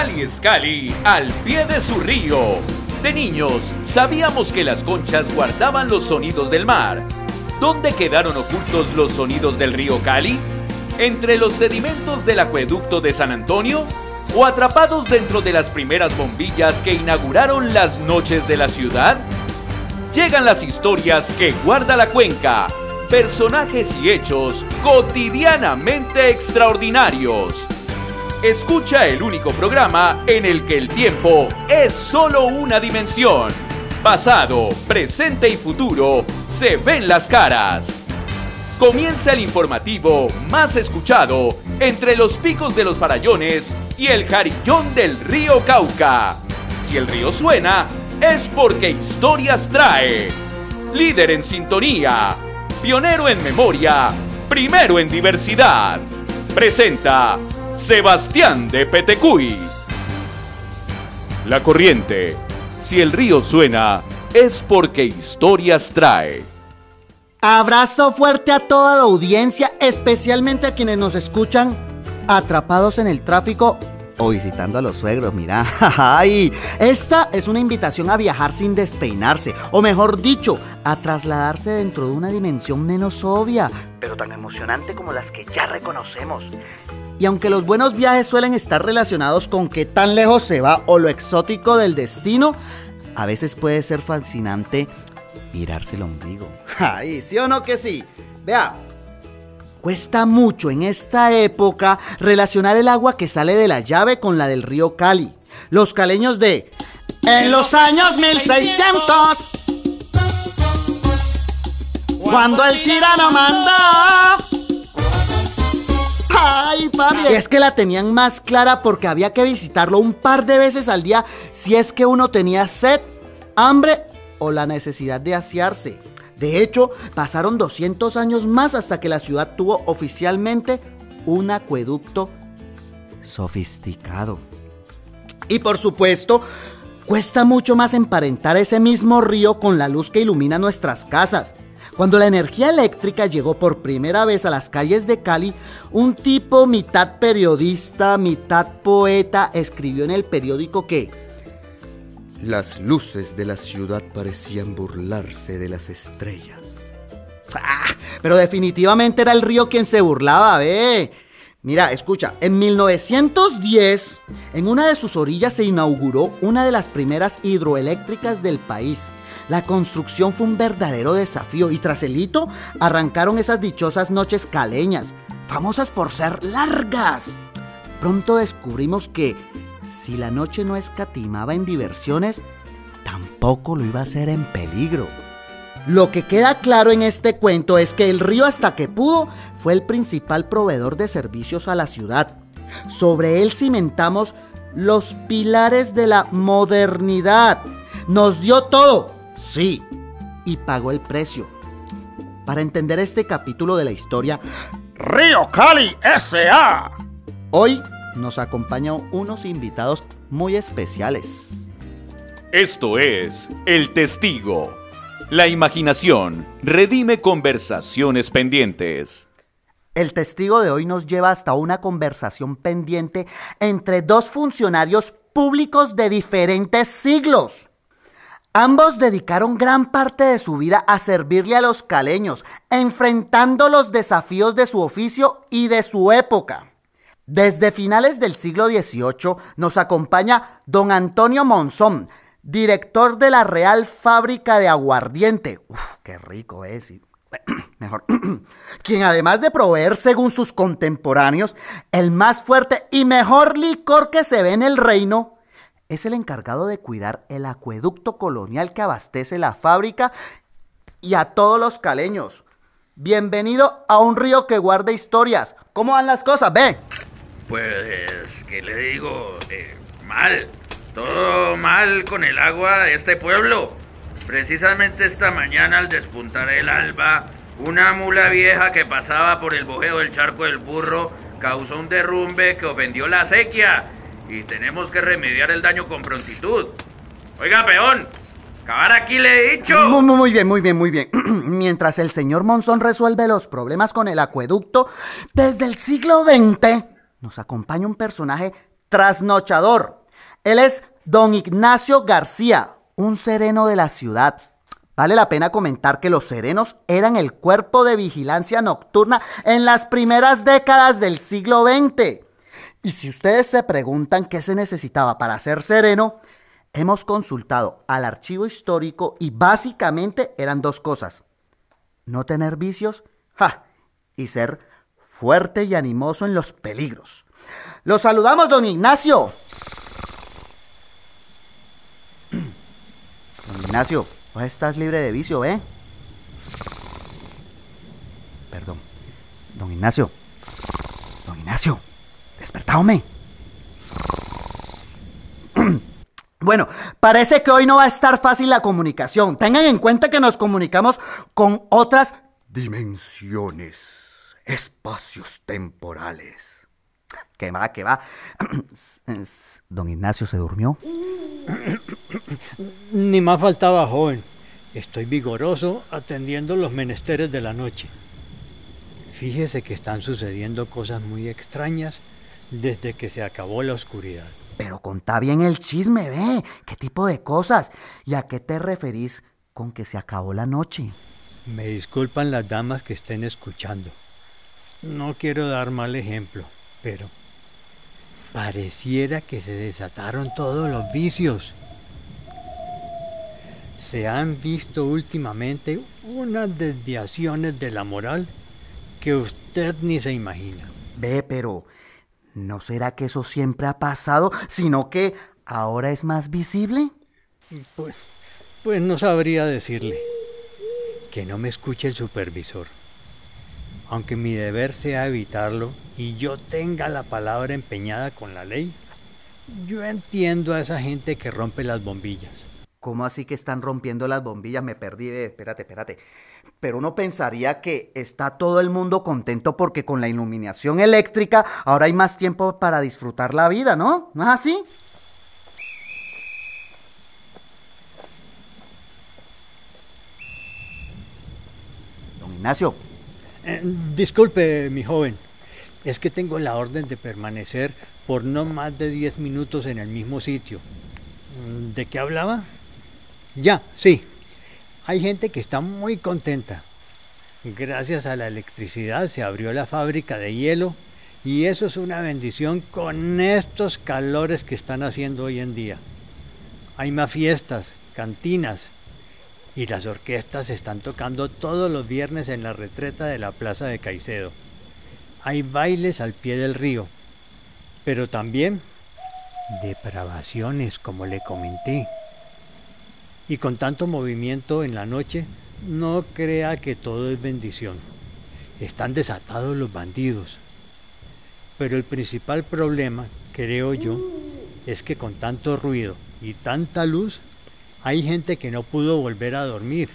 Cali Scali al pie de su río. De niños, sabíamos que las conchas guardaban los sonidos del mar. ¿Dónde quedaron ocultos los sonidos del río Cali? ¿Entre los sedimentos del acueducto de San Antonio? ¿O atrapados dentro de las primeras bombillas que inauguraron las noches de la ciudad? Llegan las historias que guarda la cuenca, personajes y hechos cotidianamente extraordinarios. Escucha el único programa en el que el tiempo es solo una dimensión. Pasado, presente y futuro se ven las caras. Comienza el informativo más escuchado entre los picos de los farallones y el carillón del río Cauca. Si el río suena, es porque historias trae. Líder en sintonía, pionero en memoria, primero en diversidad. Presenta Sebastián de Petecuy. La corriente. Si el río suena, es porque historias trae. Abrazo fuerte a toda la audiencia, especialmente a quienes nos escuchan atrapados en el tráfico o visitando a los suegros, mira. Ay, esta es una invitación a viajar sin despeinarse, o mejor dicho, a trasladarse dentro de una dimensión menos obvia, pero tan emocionante como las que ya reconocemos. Y aunque los buenos viajes suelen estar relacionados con qué tan lejos se va o lo exótico del destino, a veces puede ser fascinante mirarse el ombligo. Ay, ¿sí o no que sí? Vea, cuesta mucho en esta época relacionar el agua que sale de la llave con la del río Cali. Los caleños de... En los años 1600, cuando el tirano mandó Ay. Es que la tenían más clara porque había que visitarlo un par de veces al día si es que uno tenía sed, hambre o la necesidad de asearse. De hecho, pasaron 200 años más hasta que la ciudad tuvo oficialmente un acueducto sofisticado. Y por supuesto, cuesta mucho más emparentar ese mismo río con la luz que ilumina nuestras casas. Cuando la energía eléctrica llegó por primera vez a las calles de Cali, un tipo mitad periodista, mitad poeta, escribió en el periódico que las luces de la ciudad parecían burlarse de las estrellas. ¡Ah! Pero definitivamente era el río quien se burlaba, ve. Mira, escucha, en 1910, en una de sus orillas se inauguró una de las primeras hidroeléctricas del país. La construcción fue un verdadero desafío y tras el hito arrancaron esas dichosas noches caleñas, famosas por ser largas. Pronto descubrimos que si la noche no escatimaba en diversiones, tampoco lo iba a hacer en peligro. Lo que queda claro en este cuento es que el río hasta que pudo fue el principal proveedor de servicios a la ciudad. Sobre él cimentamos los pilares de la modernidad. Nos dio todo, Sí, y pagó el precio. Para entender este capítulo de la historia, Río Cali S.A. Hoy nos acompañan unos invitados muy especiales. Esto es El Testigo. La imaginación redime conversaciones pendientes. El testigo de hoy nos lleva hasta una conversación pendiente entre dos funcionarios públicos de diferentes siglos. Ambos dedicaron gran parte de su vida a servirle a los caleños, enfrentando los desafíos de su oficio y de su época. Desde finales del siglo XVIII nos acompaña don Antonio Monzón, director de la Real Fábrica de Aguardiente. Uf, qué rico es. Mejor. Quien además de proveer, según sus contemporáneos, el más fuerte y mejor licor que se ve en el reino, es el encargado de cuidar el acueducto colonial que abastece la fábrica y a todos los caleños. Bienvenido a un río que guarda historias. ¿Cómo van las cosas? Ve. Pues, ¿qué le digo? Eh, mal. Todo mal con el agua de este pueblo. Precisamente esta mañana al despuntar el alba, una mula vieja que pasaba por el bojeo del charco del burro causó un derrumbe que ofendió la sequía y tenemos que remediar el daño con prontitud. Oiga, peón, acabar aquí le he dicho. Muy, muy bien, muy bien, muy bien. Mientras el señor Monzón resuelve los problemas con el acueducto, desde el siglo XX nos acompaña un personaje trasnochador. Él es don Ignacio García, un sereno de la ciudad. Vale la pena comentar que los serenos eran el cuerpo de vigilancia nocturna en las primeras décadas del siglo XX. Y si ustedes se preguntan qué se necesitaba para ser sereno, hemos consultado al archivo histórico y básicamente eran dos cosas. No tener vicios y ser fuerte y animoso en los peligros. Los saludamos, don Ignacio. Don Ignacio, vos estás libre de vicio, ¿eh? Perdón. Don Ignacio. Don Ignacio, despertáome. Bueno, parece que hoy no va a estar fácil la comunicación. Tengan en cuenta que nos comunicamos con otras dimensiones, espacios temporales. ¿Qué va, qué va? Don Ignacio se durmió. Ni más faltaba, joven. Estoy vigoroso atendiendo los menesteres de la noche. Fíjese que están sucediendo cosas muy extrañas desde que se acabó la oscuridad. Pero contá bien el chisme, ve. ¿Qué tipo de cosas? ¿Y a qué te referís con que se acabó la noche? Me disculpan las damas que estén escuchando. No quiero dar mal ejemplo, pero pareciera que se desataron todos los vicios. Se han visto últimamente unas desviaciones de la moral que usted ni se imagina. Ve, pero ¿No será que eso siempre ha pasado, sino que ahora es más visible? Pues, pues no sabría decirle. Que no me escuche el supervisor. Aunque mi deber sea evitarlo y yo tenga la palabra empeñada con la ley, yo entiendo a esa gente que rompe las bombillas. ¿Cómo así que están rompiendo las bombillas? Me perdí. Espérate, espérate pero uno pensaría que está todo el mundo contento porque con la iluminación eléctrica ahora hay más tiempo para disfrutar la vida, ¿no? ¿No es así? Don Ignacio. Eh, disculpe, mi joven. Es que tengo la orden de permanecer por no más de 10 minutos en el mismo sitio. ¿De qué hablaba? Ya, sí, hay gente que está muy contenta. Gracias a la electricidad se abrió la fábrica de hielo y eso es una bendición con estos calores que están haciendo hoy en día. Hay más fiestas, cantinas y las orquestas están tocando todos los viernes en la retreta de la Plaza de Caicedo. Hay bailes al pie del río, pero también depravaciones, como le comenté. Y con tanto movimiento en la noche, no crea que todo es bendición. Están desatados los bandidos. Pero el principal problema, creo yo, es que con tanto ruido y tanta luz, hay gente que no pudo volver a dormir.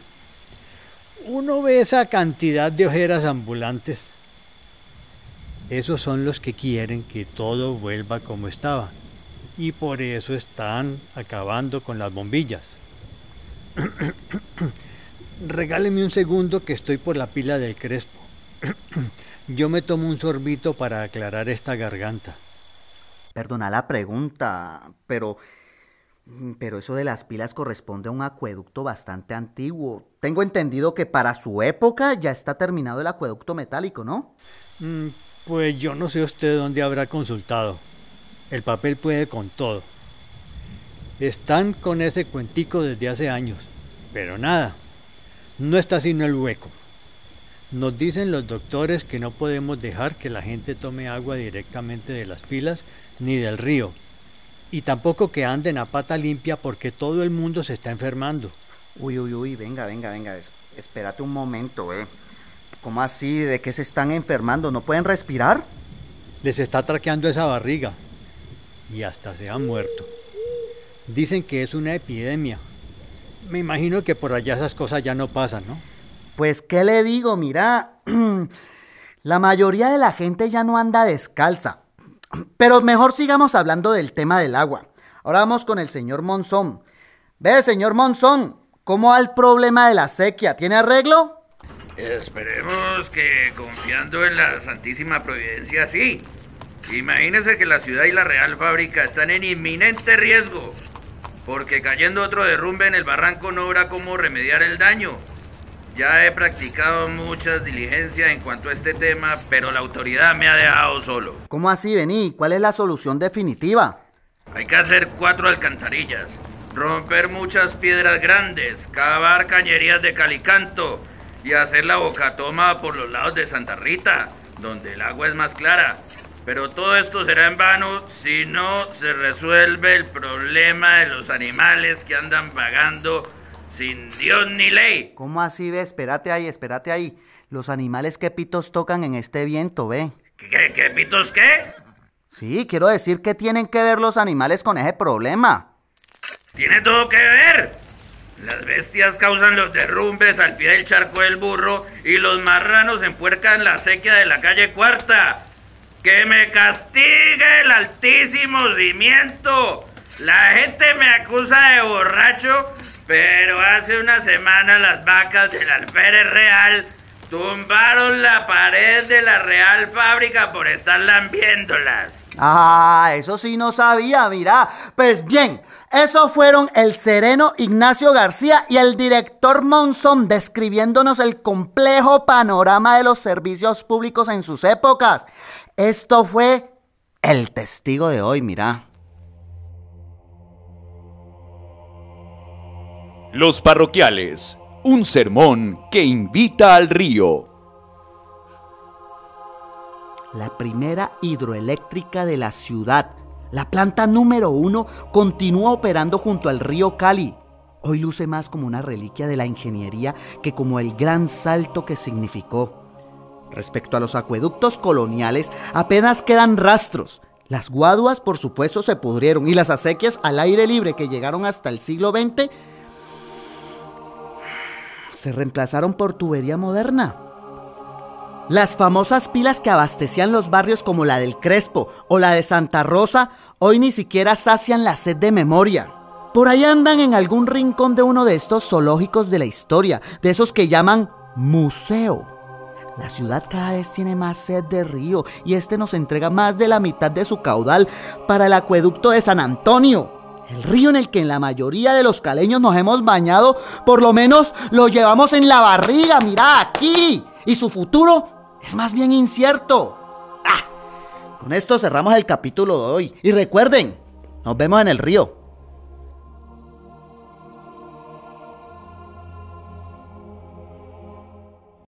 Uno ve esa cantidad de ojeras ambulantes. Esos son los que quieren que todo vuelva como estaba. Y por eso están acabando con las bombillas. Regáleme un segundo que estoy por la pila del Crespo. Yo me tomo un sorbito para aclarar esta garganta. Perdona la pregunta, pero pero eso de las pilas corresponde a un acueducto bastante antiguo. Tengo entendido que para su época ya está terminado el acueducto metálico, ¿no? Mm, pues yo no sé usted dónde habrá consultado. El papel puede con todo. Están con ese cuentico desde hace años, pero nada, no está sino el hueco. Nos dicen los doctores que no podemos dejar que la gente tome agua directamente de las pilas ni del río, y tampoco que anden a pata limpia porque todo el mundo se está enfermando. Uy, uy, uy, venga, venga, venga, espérate un momento, eh. ¿Cómo así? ¿De qué se están enfermando? ¿No pueden respirar? Les está traqueando esa barriga y hasta se han muerto. Dicen que es una epidemia. Me imagino que por allá esas cosas ya no pasan, ¿no? Pues, ¿qué le digo? Mira, la mayoría de la gente ya no anda descalza. Pero mejor sigamos hablando del tema del agua. Ahora vamos con el señor Monzón. Ve, señor Monzón, ¿cómo va el problema de la sequía? ¿Tiene arreglo? Esperemos que confiando en la Santísima Providencia, sí. Imagínese que la ciudad y la Real Fábrica están en inminente riesgo, porque cayendo otro derrumbe en el barranco no habrá cómo remediar el daño. Ya he practicado muchas diligencias en cuanto a este tema, pero la autoridad me ha dejado solo. ¿Cómo así, Vení? ¿Cuál es la solución definitiva? Hay que hacer cuatro alcantarillas, romper muchas piedras grandes, cavar cañerías de calicanto y hacer la bocatoma por los lados de Santa Rita, donde el agua es más clara. Pero todo esto será en vano si no se resuelve el problema de los animales que andan vagando sin Dios ni ley. ¿Cómo así, ve? Espérate ahí, espérate ahí. Los animales que pitos tocan en este viento, ve. ¿Qué, qué pitos qué? Sí, quiero decir que tienen que ver los animales con ese problema. Tiene todo que ver. Las bestias causan los derrumbes al pie del charco del burro y los marranos empuercan la sequía de la calle cuarta. ¡Que me castigue el altísimo cimiento! La gente me acusa de borracho, pero hace una semana las vacas del alférez real tumbaron la pared de la real fábrica por estar lambiéndolas. Ah, eso sí no sabía, mira. Pues bien, esos fueron el sereno Ignacio García y el director Monzón describiéndonos el complejo panorama de los servicios públicos en sus épocas. Esto fue el testigo de hoy, mira. Los parroquiales, un sermón que invita al río. La primera hidroeléctrica de la ciudad, la planta número uno, continúa operando junto al río Cali. Hoy luce más como una reliquia de la ingeniería que como el gran salto que significó. Respecto a los acueductos coloniales, apenas quedan rastros. Las guaduas, por supuesto, se pudrieron y las acequias al aire libre que llegaron hasta el siglo XX se reemplazaron por tubería moderna. Las famosas pilas que abastecían los barrios como la del Crespo o la de Santa Rosa hoy ni siquiera sacian la sed de memoria. Por ahí andan en algún rincón de uno de estos zoológicos de la historia, de esos que llaman museo. La ciudad cada vez tiene más sed de río y este nos entrega más de la mitad de su caudal para el acueducto de San Antonio. El río en el que la mayoría de los caleños nos hemos bañado, por lo menos lo llevamos en la barriga, mira aquí. Y su futuro es más bien incierto. Ah, con esto cerramos el capítulo de hoy. Y recuerden, nos vemos en el río.